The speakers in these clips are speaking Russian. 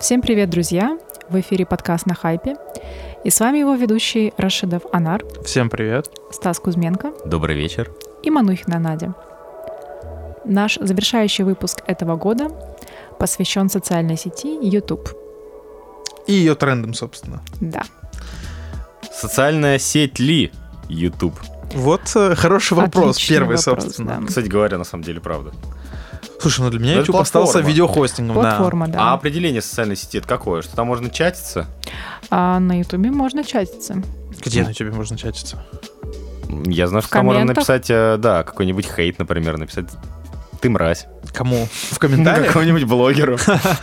Всем привет, друзья! В эфире подкаст «На хайпе». И с вами его ведущий Рашидов Анар, Всем привет. Стас Кузьменко Добрый вечер. и Манухина Надя. Наш завершающий выпуск этого года посвящен социальной сети YouTube. И ее трендом, собственно. Да. Социальная сеть ли YouTube? Вот э, хороший вопрос, Отличный первый, вопрос, собственно. да. Кстати говоря, на самом деле, правда. Слушай, ну для меня YouTube платформа. остался видеохостингом, да. Платформа, А да. определение социальной сети это какое? Что там можно чатиться? А на YouTube можно чатиться. Где на тебе можно чатиться? Я знаю, что В там можно написать, э, да, какой-нибудь хейт, например, написать ты мразь. Кому? В комментариях? Какому-нибудь блогеру.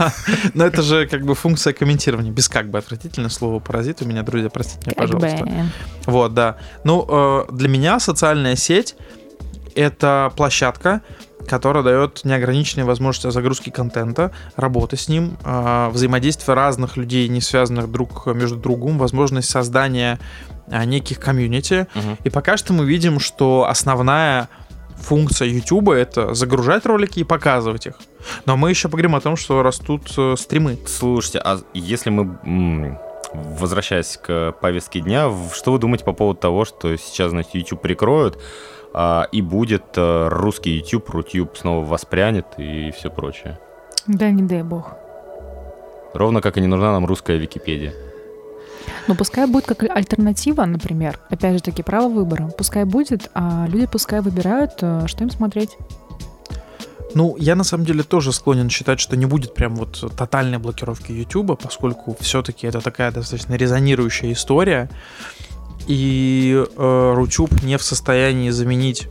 Но это же как бы функция комментирования. Без как бы отвратительное слово паразит у меня, друзья, простите меня, Как бы. пожалуйста. Вот, да. Ну, э, для меня социальная сеть — это площадка, которая дает неограниченные возможности загрузки контента, работы с ним, э, взаимодействия разных людей, не связанных друг между другом, возможность создания э, неких комьюнити. Мгм. И пока что мы видим, что основная функция YouTube это загружать ролики и показывать их. Но мы еще поговорим о том, что растут э, стримы. Слушайте, а если мы, возвращаясь к повестке дня, что вы думаете по поводу того, что сейчас, значит, YouTube прикроют, а, и будет э, русский YouTube, Рутюб снова воспрянет и все прочее? Да не дай бог. Ровно как и не нужна нам русская Википедия. Ну, пускай будет как альтернатива, например. Опять же таки, право выбора. Пускай будет, а люди пускай выбирают, э, что им смотреть. Ну, я на самом деле тоже склонен считать, что не будет прям вот тотальной блокировки YouTube, поскольку все-таки это такая достаточно резонирующая история. И э, Рутюб не в состоянии заменить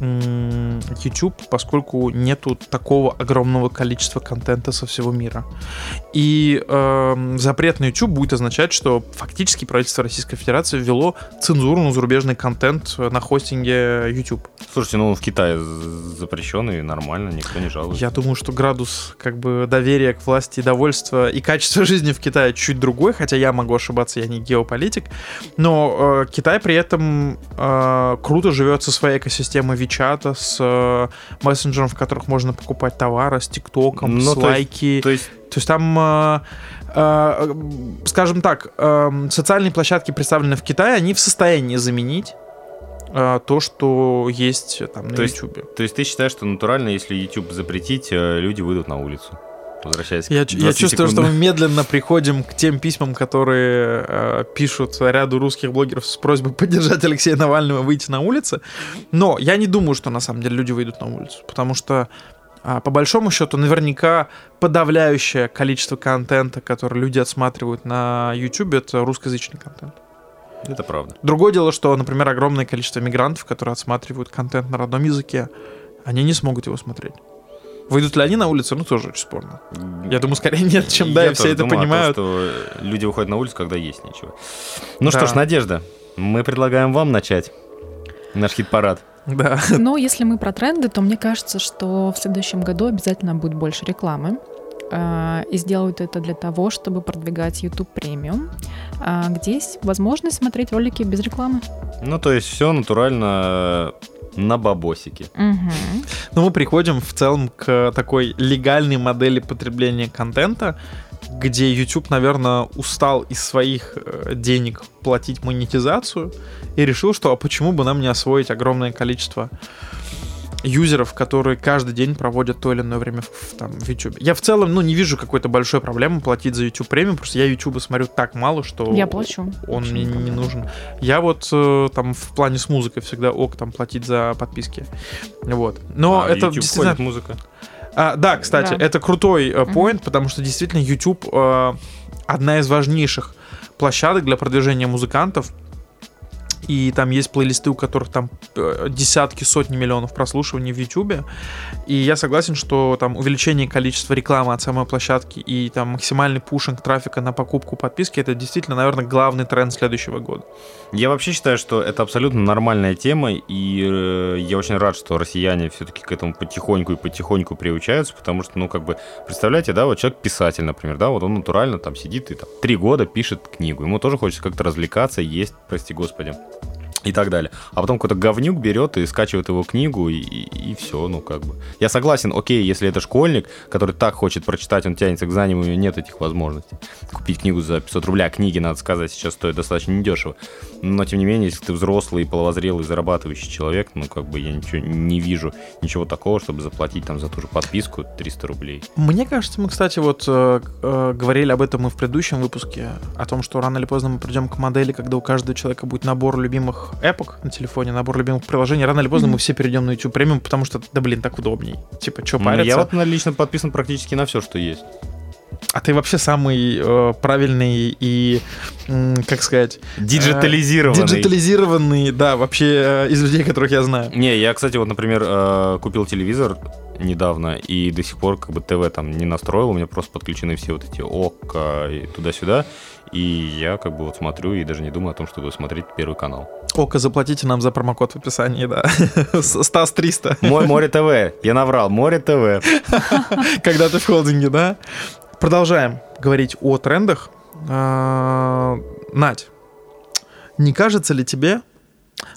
YouTube, поскольку нету такого огромного количества контента со всего мира. И эм, запрет на YouTube будет означать, что фактически правительство Российской Федерации ввело цензуру на зарубежный контент э, на хостинге YouTube. Слушайте, ну он в Китае запрещен и нормально, никто не жалуется. Я думаю, что градус как бы доверия к власти довольства и качество жизни в Китае чуть другой, хотя я могу ошибаться, я не геополитик. Но э, Китай при этом э, круто живет со своей экосистемой Вичата, с э, мессенджером, в которых можно покупать товары, с ТикТоком, Ну, с то есть- лайки. То есть, То есть там, э, э, скажем так, э, социальные площадки, представленные в Китае, они в состоянии заменить то, что есть там на То есть- YouTube. то есть ты считаешь, что натурально, если YouTube запретить, люди выйдут на улицу? Возвращаясь Я, к я чувствую, что 20-секундному. мы медленно приходим к тем письмам, которые э, пишут ряду русских блогеров с просьбой поддержать Алексея Навального выйти на улицы. Но я не думаю, что на самом деле люди выйдут на улицу, потому что а, по большому счету наверняка подавляющее количество контента, который люди отсматривают на YouTube, это русскоязычный контент. Это правда. Другое дело, что, например, огромное количество мигрантов, которые отсматривают контент на родном языке, они не смогут его смотреть. Выйдут ли они на улицу, ну тоже очень спорно. Я думаю, скорее нет, чем да, Я и все это думаю о том, понимают. что люди выходят на улицу, когда есть нечего. Ну Да. что ж, Надежда, мы предлагаем вам начать наш хит-парад. Да. Но если мы про тренды, то мне кажется, что в следующем году обязательно будет больше рекламы. А, И сделают это для того, чтобы продвигать YouTube премиум, а, где есть возможность смотреть ролики без рекламы. Ну, то есть все натурально на бабосике. Мгм. Но мы приходим в целом к такой легальной модели потребления контента, где YouTube, наверное, устал из своих э, денег платить монетизацию и решил, что а почему бы нам не освоить огромное количество юзеров, которые каждый день проводят то или иное время в, в, там, в YouTube. Я в целом, ну, не вижу какой-то большой проблемы платить за YouTube премиум, просто я YouTube смотрю так мало, что Я плачу. он мне не не нужен. Я вот э, там в плане с музыкой всегда ок там платить за подписки. Вот. Но А, это YouTube действительно... ходит музыка. А, да, кстати, Да. это крутой э, поинт, потому что действительно YouTube э, одна из важнейших площадок для продвижения музыкантов. И там есть плейлисты, у которых там э, десятки, сотни миллионов прослушиваний в YouTube. И я согласен, что там увеличение количества рекламы от самой площадки и там максимальный пушинг трафика на покупку подписки это действительно, наверное, главный тренд следующего года. Я вообще считаю, что это абсолютно нормальная тема, и э, я очень рад, что россияне все-таки к этому потихоньку и потихоньку приучаются, потому что, ну, как бы, представляете, да, вот человек писатель, например, да, вот он натурально там сидит и там три года пишет книгу, ему тоже хочется как-то развлекаться, есть, прости господи. И так далее. А потом какой-то говнюк берет и скачивает его книгу, и, и, и все, ну как бы. Я согласен, окей, если это школьник, который так хочет прочитать, он тянется к знаниям, у него нет этих возможностей. Купить книгу за 500 рублей, а книги, надо сказать, сейчас стоят достаточно недешево. Но, тем не менее, если ты взрослый, половозрелый, зарабатывающий человек, ну как бы я ничего не вижу, ничего такого, чтобы заплатить там за ту же подписку 300 рублей. Мне кажется, мы, кстати, вот э, э, говорили об этом и в предыдущем выпуске, о том, что рано или поздно мы придем к модели, когда у каждого человека будет набор любимых эпок на телефоне, набор любимых приложений. Рано или поздно mm-hmm. мы все перейдем на YouTube премиум, потому что, да блин, так удобней. Типа, что париться? Ну, я вот лично подписан практически на все, что есть. А ты вообще самый э, правильный и, э, как сказать... Диджитализированный. Э, диджитализированный, да, вообще э, из людей, которых я знаю. Не, я, кстати, вот, например, э, купил телевизор недавно и до сих пор как бы ТВ там не настроил, у меня просто подключены все вот эти ОК и туда-сюда. И я как бы вот смотрю и даже не думаю о том, чтобы смотреть Первый канал. Око, заплатите нам за промокод в описании, да. Стас 300. Мой Море ТВ. Я наврал. Море ТВ. Когда ты в холдинге, да? Продолжаем говорить о трендах. А, Надь, не кажется ли тебе,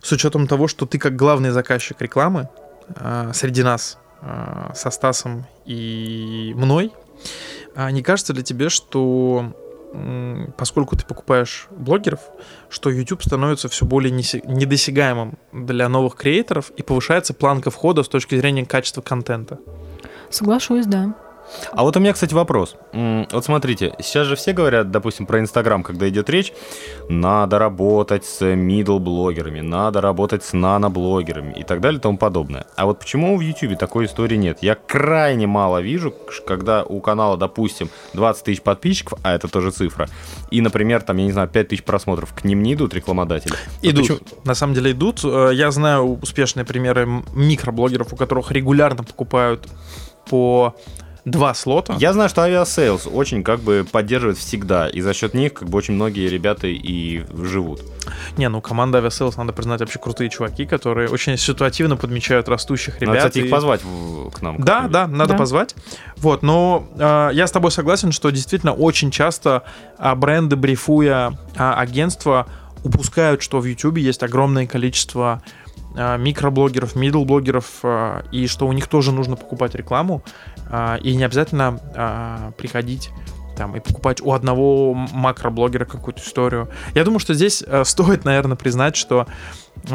с учетом того, что ты как главный заказчик рекламы а, среди нас а, со Стасом и мной, не кажется ли тебе, что поскольку ты покупаешь блогеров, что YouTube становится все более недосягаемым для новых креаторов и повышается планка входа с точки зрения качества контента. Соглашусь, да. А вот у меня, кстати, вопрос. Вот смотрите, сейчас же все говорят, допустим, про Инстаграм, когда идет речь, надо работать с middle-блогерами, надо работать с нано-блогерами и так далее и тому подобное. А вот почему в Ютубе такой истории нет? Я крайне мало вижу, когда у канала, допустим, 20 тысяч подписчиков, а это тоже цифра, и, например, там, я не знаю, 5 тысяч просмотров, к ним не идут рекламодатели? Идут. Почему? На самом деле идут. Э, я знаю успешные примеры микроблогеров, у которых регулярно покупают по два слота. Я знаю, что Aviasales очень как бы поддерживает всегда, и за счет них как бы очень многие ребята и живут. Не, ну команда Aviasales, надо признать, вообще крутые чуваки, которые очень ситуативно подмечают растущих ребят. Надо, кстати, и... их позвать в, к нам. Да, да, надо да. позвать. Вот, но э, я с тобой согласен, что действительно очень часто э, бренды, брифуя э, агентства, упускают, что в YouTube есть огромное количество а, микроблогеров, мидл-блогеров, а, и что у них тоже нужно покупать рекламу, и не обязательно приходить там и покупать у одного макроблогера какую-то историю. Я думаю, что здесь стоит, наверное, признать, что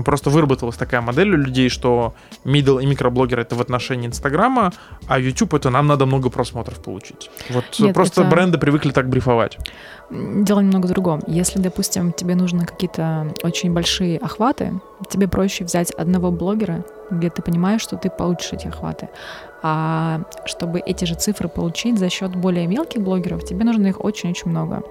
просто выработалась такая модель у людей, что middle и микроблогер это в отношении Инстаграма, а YouTube это нам надо много просмотров получить. Вот Нет, просто это... бренды привыкли так брифовать. Дело немного в другом. Если, допустим, тебе нужны какие-то очень большие охваты, тебе проще взять одного блогера, где ты понимаешь, что ты получишь эти охваты. А чтобы эти же цифры получить за счет более мелких блогеров, тебе нужно их очень-очень много.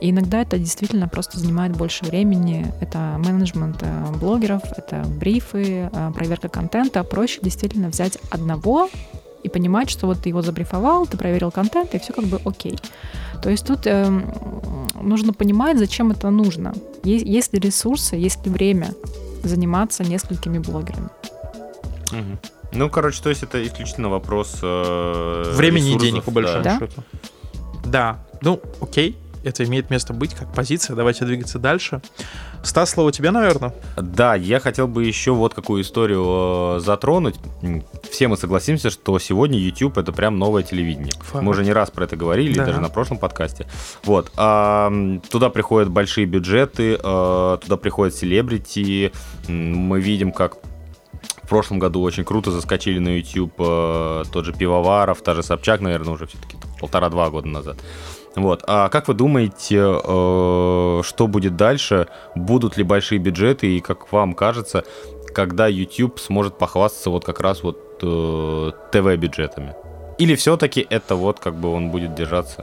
И иногда это действительно просто занимает больше времени. Это менеджмент э, блогеров, это брифы, э, проверка контента. Проще действительно взять одного и понимать, что вот ты его забрифовал, ты проверил контент, и все как бы окей. То есть тут э, нужно понимать, зачем это нужно. Есть, есть ли ресурсы, есть ли время заниматься несколькими блогерами. Угу. Ну, короче, то есть это исключительно вопрос э, времени и денег, по большому да. счету. Да, ну, окей это имеет место быть как позиция. Давайте двигаться дальше. Стас, слово тебе, наверное. Да, я хотел бы еще вот какую историю э, затронуть. Все мы согласимся, что сегодня YouTube это прям новое телевидение. Факт. Мы уже не раз про это говорили, да. даже на прошлом подкасте. Вот. А, туда приходят большие бюджеты, а, туда приходят селебрити. Мы видим, как в прошлом году очень круто заскочили на YouTube э, тот же Пивоваров, та же Собчак, наверное, уже все-таки полтора-два года назад. Вот. А как вы думаете, э, что будет дальше? Будут ли большие бюджеты? И как вам кажется, когда YouTube сможет похвастаться вот как раз вот э, ТВ-бюджетами? Или все-таки это вот как бы он будет держаться?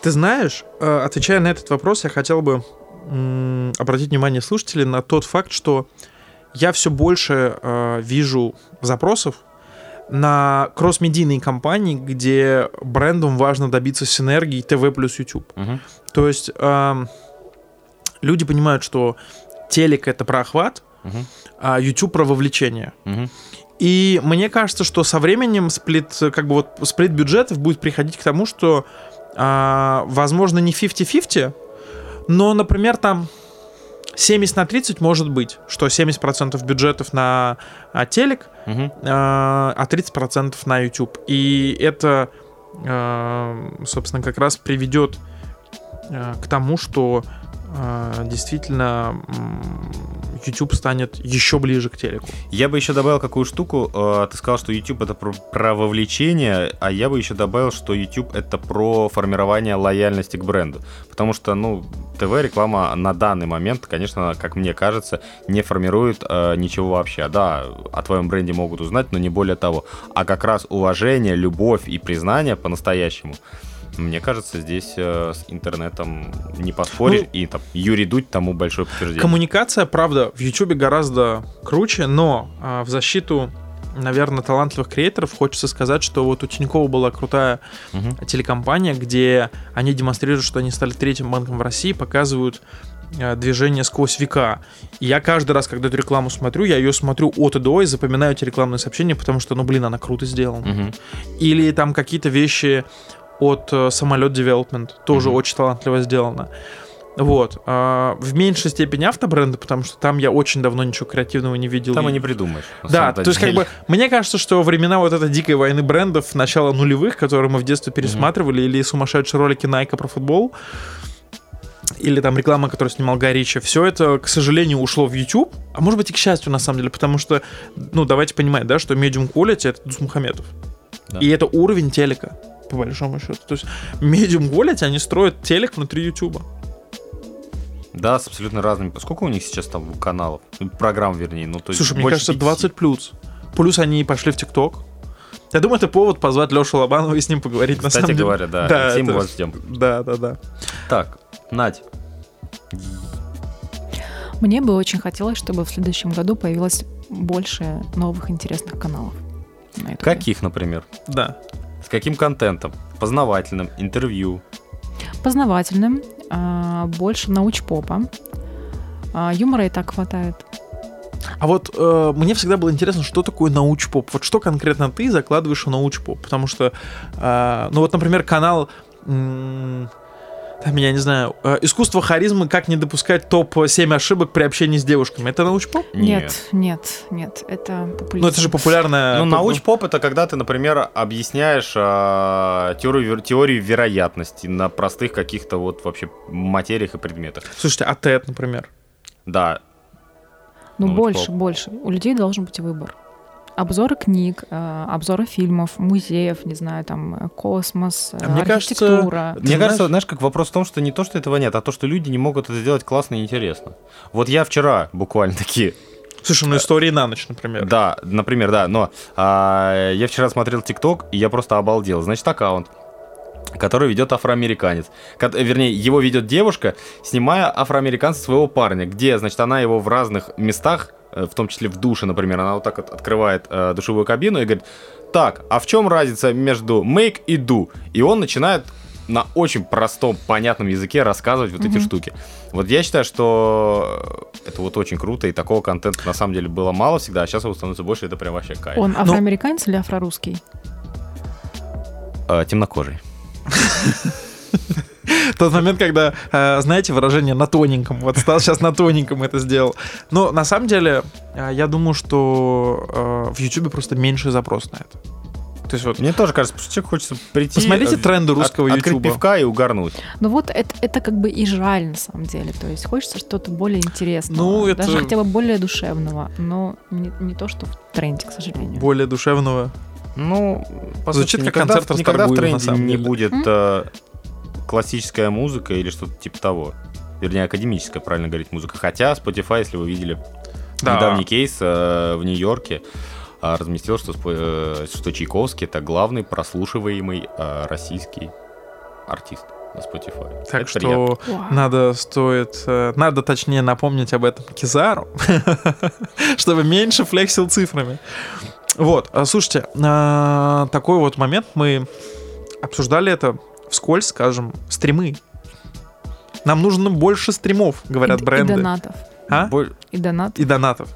Ты знаешь, э, отвечая на этот вопрос, я хотел бы обратить внимание слушателей на тот факт, что я все больше вижу запросов на кросс-медийные компании, где брендам важно добиться синергии ТВ плюс YouTube. Угу. То есть э, люди понимают, что телек это про охват, угу. а YouTube про вовлечение. Угу. И мне кажется, что со временем сплит, как бы вот сплит бюджетов будет приходить к тому, что, э, возможно, не 50-50, но, например, там 70 на 30 может быть, что 70% бюджетов на а, телек, Мгм. а а 30% на YouTube. И это, а, собственно, как раз приведет а, к тому, что а, действительно YouTube станет еще ближе к телеку. Я бы еще добавил какую штуку. э, Ты сказал, что YouTube это про, про вовлечение, а я бы еще добавил, что YouTube это про формирование лояльности к бренду. Потому что, ну, ТВ-реклама на данный момент, конечно, как мне кажется, не формирует э, ничего вообще. Да, о твоем бренде могут узнать, но не более того. А как раз уважение, любовь и признание по-настоящему. Мне кажется, здесь э, с интернетом не поспоришь, Ну, и там Юрий Дудь тому большое подтверждение. Коммуникация, правда, в YouTube гораздо круче, но а, в защиту, наверное, талантливых креаторов хочется сказать, что вот у Тинькова была крутая Мгм. телекомпания, где они демонстрируют, что они стали третьим банком в России, показывают э, движение сквозь века. И я каждый раз, когда эту рекламу смотрю, я ее смотрю от и до и запоминаю эти рекламные сообщения, потому что, ну, блин, она круто сделана. Мгм. Или там какие-то вещи от э, самолет Development, тоже Мгм. очень талантливо сделано. Вот. А, в меньшей степени автобренды, потому что там я очень давно ничего креативного не видел. Там И- не придумаешь. да, то есть как бы мне кажется, что времена вот этой дикой войны брендов начала нулевых, которые мы в детстве пересматривали, или сумасшедшие ролики Nike про футбол, или там реклама, которую снимал Гай Ричи, все это, к сожалению, ушло в YouTube, а может быть и к счастью, на самом деле, потому что, ну, давайте понимать, да, что medium quality — это Дусмухаметов. Да. И это уровень телека, по большому счету. То есть medium quality, они строят телек внутри YouTube. Да, с абсолютно разными. Сколько у них сейчас там каналов? Ну, Программ, вернее. Ну, то есть Слушай, мне кажется, 50. 20 плюс. Плюс они пошли в ТикТок. Я думаю, это повод позвать Лешу Лобанова и с ним поговорить на Кстати самом деле. говоря, да. Да, мы это- вас ждем. Да, да, да. Так, Надь. Мне бы очень хотелось, чтобы в следующем году появилось больше новых интересных каналов. на. Каких, например? Да. С каким контентом? Познавательным, интервью. Познавательным, а, больше научпопа. А, Юмора и так хватает. А вот э, мне всегда было интересно, что такое научпоп. Вот что конкретно ты закладываешь в научпоп? Потому что, э, ну вот, например, канал... м, там, я не знаю, э, искусство харизмы, как не допускать топ-7 ошибок при общении с девушками. Это научпоп? Нет, нет, нет, это популизм. Ну, это же популярная... Ну, поп- научпоп это когда ты, например, объясняешь а, теорию, теорию вероятности на простых каких-то вот вообще материях и предметах. Слушайте, а TED, например? Да, Ну, научпоп. больше, больше. У людей должен быть выбор. Обзоры книг, э, обзоры фильмов, музеев, не знаю, там, э, космос, э, А мне кажется, архитектура. Ты Мне кажется, знаешь, как вопрос в том, что не то, что этого нет, а то, что люди не могут это сделать классно и интересно. Вот я вчера буквально такие, Слушай, ну истории на ночь, например. да, например, да, но а, я вчера смотрел ТикТок, и я просто обалдел. Значит, аккаунт, который ведет афроамериканец. Ко- Вернее, его ведет девушка, снимая афроамериканца своего парня, где, значит, она его в разных местах, э, в том числе в душе, например, она вот так вот открывает э, душевую кабину и говорит, так, а в чем разница между make и do? И он начинает на очень простом, понятном языке рассказывать вот эти Мгм. штуки. Вот я считаю, что это вот очень круто, и такого контента на самом деле было мало всегда, а сейчас его становится больше, и это прям вообще кайф. Он афроамериканец или афрорусский? Э, темнокожий. Тот момент, когда, э, знаете, выражение на тоненьком. Вот стал сейчас на тоненьком это сделал. Но на самом деле, э, я думаю, что э, в Ютубе просто меньше запрос на это. То есть вот Мне тоже кажется, что человек хочется прийти... посмотрите тренды от- русского открыть Ютуба. пивка и угорнуть. Ну вот это, это как бы и жаль на самом деле. То есть хочется что-то более интересного. Ну, это- Даже хотя бы более душевного. Но не, не то, что в тренде, к сожалению. Более душевного. Ну, по Звучит сути, как никогда, концерт никогда в тренде самом не деле. будет э, классическая музыка или что-то типа того. Вернее, академическая, правильно говорить, музыка. Хотя Spotify, если вы видели Да. недавний кейс э, в Нью-Йорке, э, разместил, что, э, что Чайковский это главный прослушиваемый э, российский артист на Spotify. Так Это что приятно. Надо стоит, э, надо точнее напомнить об этом Кизару, чтобы меньше флексил цифрами. Вот, а, слушайте, а, такой вот момент мы обсуждали это вскользь, скажем, стримы. Нам нужно больше стримов, говорят и, бренды. И донатов. А? И донат. И донатов.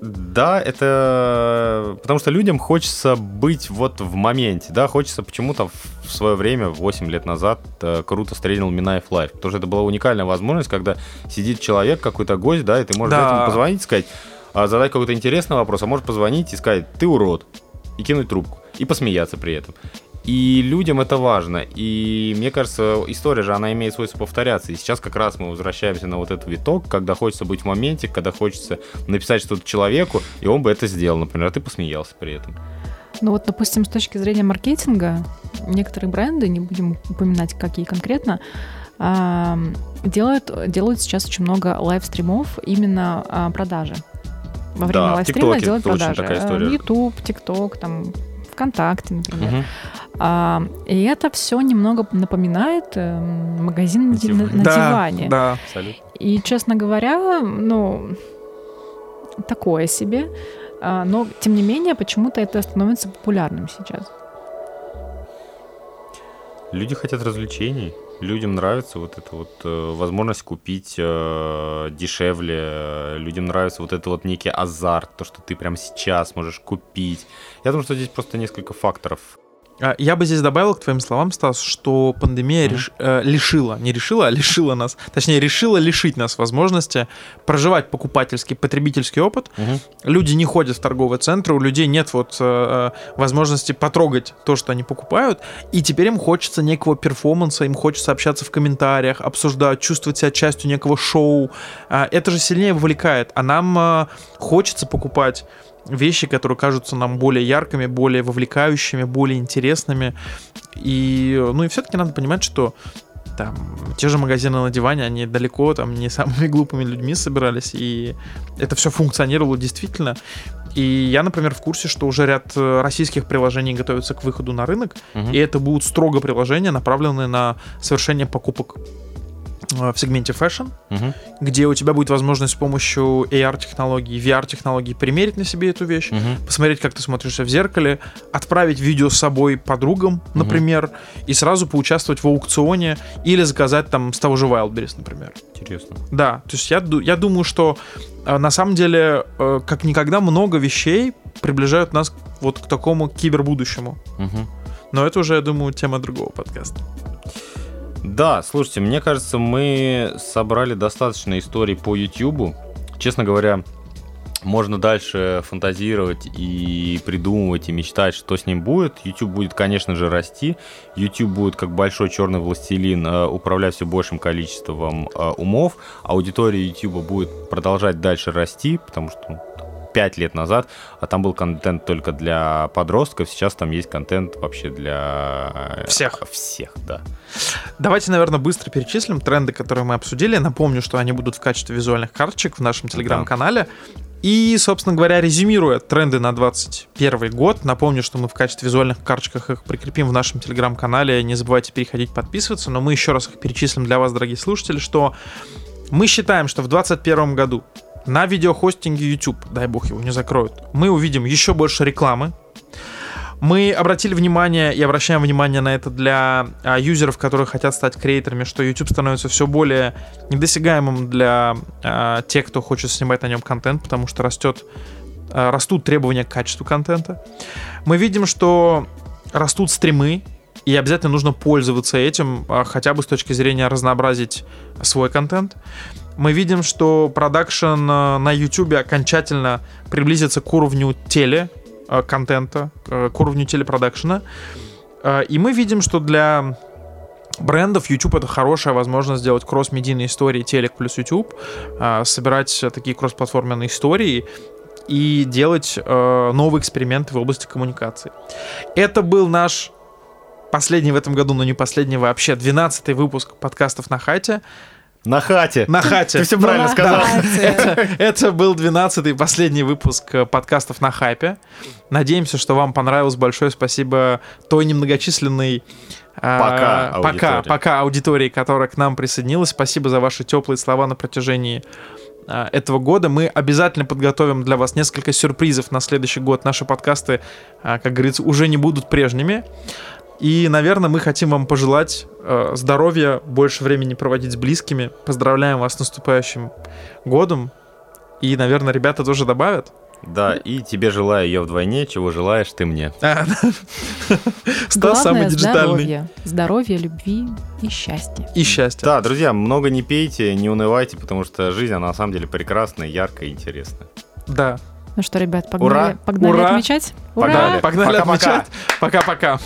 Да, это потому что людям хочется быть вот в моменте, да, хочется почему-то в свое время, 8 лет назад, э, круто встретил Минаев Live, потому что это была уникальная возможность, когда сидит человек, какой-то гость, да, и ты можешь Да. позвонить и сказать, а, задать какой-то интересный вопрос, а можешь позвонить и сказать, ты урод, и кинуть трубку, и посмеяться при этом. И людям это важно. И мне кажется, история же, она имеет свойство повторяться. И сейчас как раз мы возвращаемся на вот этот виток, когда хочется быть в моменте, когда хочется написать что-то человеку, и он бы это сделал, например, а ты посмеялся при этом. Ну вот, допустим, с точки зрения маркетинга, некоторые бренды, не будем упоминать, какие конкретно, делают, делают сейчас очень много лайвстримов именно а, продажи. Во время Да, лайвстрима делают продажи. такая Э, история. YouTube, ТикТок, там, ВКонтакте, например. Мгм. А, и это все немного напоминает э, магазин на, ди- на- на да, диване. да. Абсолютно. И, честно говоря, ну, такое себе. А, Но, тем не менее, почему-то это становится популярным сейчас. Люди хотят развлечений. Людям нравится вот эта вот э, возможность купить э, дешевле. Людям нравится вот это вот некий азарт, то, что ты прямо сейчас можешь купить. Я думаю, что здесь просто несколько факторов. А, Я бы здесь добавил к твоим словам, Стас, что пандемия реш- э, лишила, не решила, а лишила нас, точнее, решила лишить нас возможности проживать покупательский, потребительский опыт. Люди не ходят в торговые центры, у людей нет вот э, э, возможности потрогать то, что они покупают, и теперь им хочется некого перформанса, им хочется общаться в комментариях, обсуждать, чувствовать себя частью некого шоу. А, Это же сильнее вовлекает, а нам э, хочется покупать вещи, которые кажутся нам более яркими, более вовлекающими, более интересными. И, ну и все-таки надо понимать, что там те же магазины на диване, они далеко там не самыми глупыми людьми собирались, и это все функционировало действительно. И я, например, в курсе, что уже ряд э, российских приложений готовятся к выходу на рынок, Мгм. и это будут строго приложения, направленные на совершение покупок в сегменте fashion, Мгм. где у тебя будет возможность с помощью AR-технологий, VR-технологий примерить на себе эту вещь, Мгм. посмотреть, как ты смотришься в зеркале, отправить видео с собой подругам, например, и сразу поучаствовать в аукционе или заказать там с того же Wildberries, например. Интересно. Да, то есть я, я думаю, что э, на самом деле э, как никогда много вещей приближают нас вот к такому кибербудущему. Мгм. Но это уже, я думаю, тема другого подкаста. Да, слушайте, мне кажется, мы собрали достаточно историй по YouTube. Честно говоря, можно дальше фантазировать и придумывать и мечтать, что с ним будет. YouTube будет, конечно же, расти. YouTube будет как большой черный властелин э, управлять все большим количеством э, умов. Аудитория YouTube будет продолжать дальше расти, потому что ну, 5 лет назад, а там был контент только для подростков, сейчас там есть контент вообще для э, Всех. Всех, да. Давайте, наверное, быстро перечислим тренды, которые мы обсудили. Напомню, что они будут в качестве визуальных карточек в нашем телеграм-канале. И, собственно говоря, резюмируя тренды на 2021 год, напомню, что мы в качестве визуальных карточках их прикрепим в нашем телеграм-канале. Не забывайте переходить, подписываться. Но мы еще раз их перечислим для вас, дорогие слушатели, что мы считаем, что в 2021 году на видеохостинге YouTube, дай бог его не закроют, мы увидим еще больше рекламы, мы обратили внимание и обращаем внимание на это для а, юзеров, которые хотят стать креаторами, что YouTube становится все более недосягаемым для а, тех, кто хочет снимать на нем контент, потому что растет, а, растут требования к качеству контента. Мы видим, что растут стримы, и обязательно нужно пользоваться этим, а, хотя бы с точки зрения разнообразить свой контент. Мы видим, что продакшн а, на YouTube окончательно приблизится к уровню теле, э, контента, э, к уровню телепродакшена. Э, И мы видим, что для брендов YouTube это хорошая возможность сделать кросс-медийные истории телек плюс YouTube, э, собирать э, такие кросс-платформенные истории и делать э, новые эксперименты в области коммуникации. Это был наш последний в этом году, но не последний вообще, 12-й выпуск подкастов на хате. На хате. На хате. Ты все правильно сказал. Это был 12-й последний выпуск э, подкастов на хайпе. Надеемся, что вам понравилось. Большое спасибо той немногочисленной а, Пока пока, аудитории. пока аудитории, которая к нам присоединилась. Спасибо за ваши теплые слова на протяжении а, этого года. Мы обязательно подготовим для вас несколько сюрпризов на следующий год. Наши подкасты, а, как говорится, уже не будут прежними. И, наверное, мы хотим вам пожелать э, здоровья, больше времени проводить с близкими. Поздравляем вас с наступающим годом. И, наверное, ребята тоже добавят. Да, и тебе желаю ее вдвойне, чего желаешь ты мне. А, Стас самый диджитальный. здоровье. Здоровье, любви и счастья. И счастье. Да, друзья, много не пейте, не унывайте, потому что жизнь, она на самом деле прекрасная, яркая и интересная. Да. Ну что, ребят, погнали, Ура! погнали Ура! отмечать? Погнали. Погнали Пока-пока. отмечать. Пока-пока.